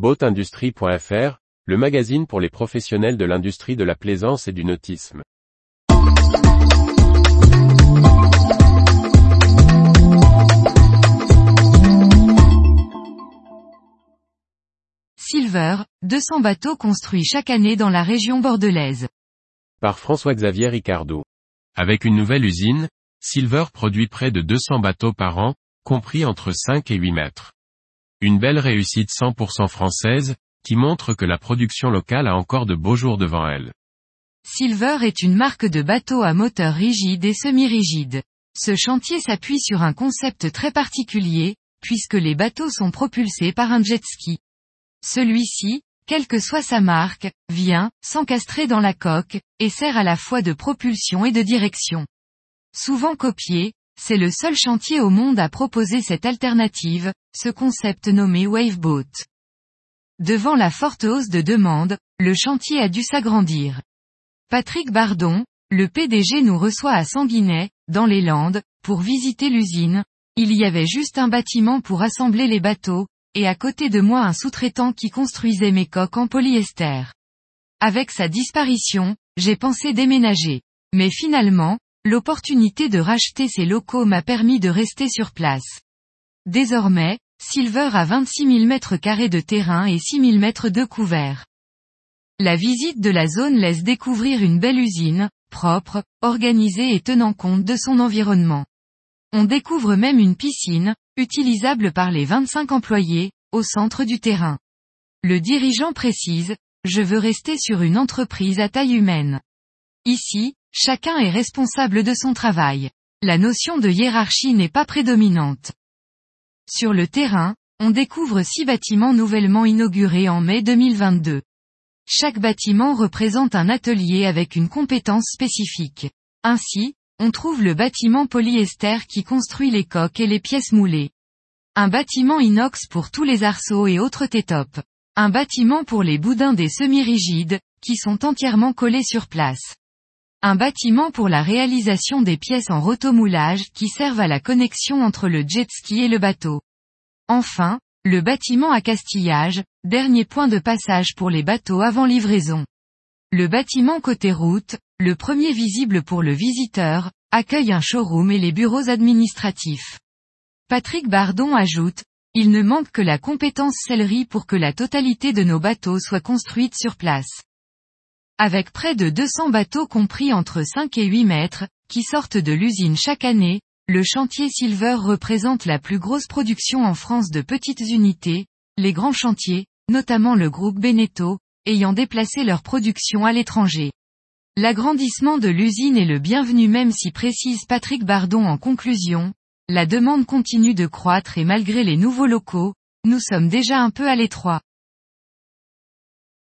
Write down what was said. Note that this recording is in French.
Boatindustrie.fr, le magazine pour les professionnels de l'industrie de la plaisance et du nautisme. Silver, 200 bateaux construits chaque année dans la région bordelaise. Par François-Xavier Ricardo. Avec une nouvelle usine, Silver produit près de 200 bateaux par an, compris entre 5 et 8 mètres. Une belle réussite 100% française, qui montre que la production locale a encore de beaux jours devant elle. Silver est une marque de bateaux à moteur rigide et semi-rigide. Ce chantier s'appuie sur un concept très particulier, puisque les bateaux sont propulsés par un jet ski. Celui-ci, quelle que soit sa marque, vient, s'encastrer dans la coque, et sert à la fois de propulsion et de direction. Souvent copié, c'est le seul chantier au monde à proposer cette alternative, ce concept nommé Waveboat. Devant la forte hausse de demande, le chantier a dû s'agrandir. Patrick Bardon, le PDG nous reçoit à Sanguinet, dans les Landes, pour visiter l'usine. Il y avait juste un bâtiment pour assembler les bateaux, et à côté de moi un sous-traitant qui construisait mes coques en polyester. Avec sa disparition, j'ai pensé déménager. Mais finalement, l'opportunité de racheter ces locaux m'a permis de rester sur place. Désormais, Silver a 26 000 mètres carrés de terrain et 6 000 mètres de couvert. La visite de la zone laisse découvrir une belle usine, propre, organisée et tenant compte de son environnement. On découvre même une piscine, utilisable par les 25 employés, au centre du terrain. Le dirigeant précise, je veux rester sur une entreprise à taille humaine. Ici, chacun est responsable de son travail. La notion de hiérarchie n'est pas prédominante. Sur le terrain, on découvre six bâtiments nouvellement inaugurés en mai 2022. Chaque bâtiment représente un atelier avec une compétence spécifique. Ainsi, on trouve le bâtiment polyester qui construit les coques et les pièces moulées. Un bâtiment inox pour tous les arceaux et autres tétopes. Un bâtiment pour les boudins des semi-rigides, qui sont entièrement collés sur place. Un bâtiment pour la réalisation des pièces en rotomoulage qui servent à la connexion entre le jet ski et le bateau. Enfin, le bâtiment à castillage, dernier point de passage pour les bateaux avant livraison. Le bâtiment côté route, le premier visible pour le visiteur, accueille un showroom et les bureaux administratifs. Patrick Bardon ajoute, il ne manque que la compétence sellerie pour que la totalité de nos bateaux soit construite sur place. Avec près de 200 bateaux compris entre 5 et 8 mètres, qui sortent de l'usine chaque année, le chantier Silver représente la plus grosse production en France de petites unités, les grands chantiers, notamment le groupe Beneteau, ayant déplacé leur production à l'étranger. L'agrandissement de l'usine est le bienvenu même si précise Patrick Bardon en conclusion, la demande continue de croître et malgré les nouveaux locaux, nous sommes déjà un peu à l'étroit.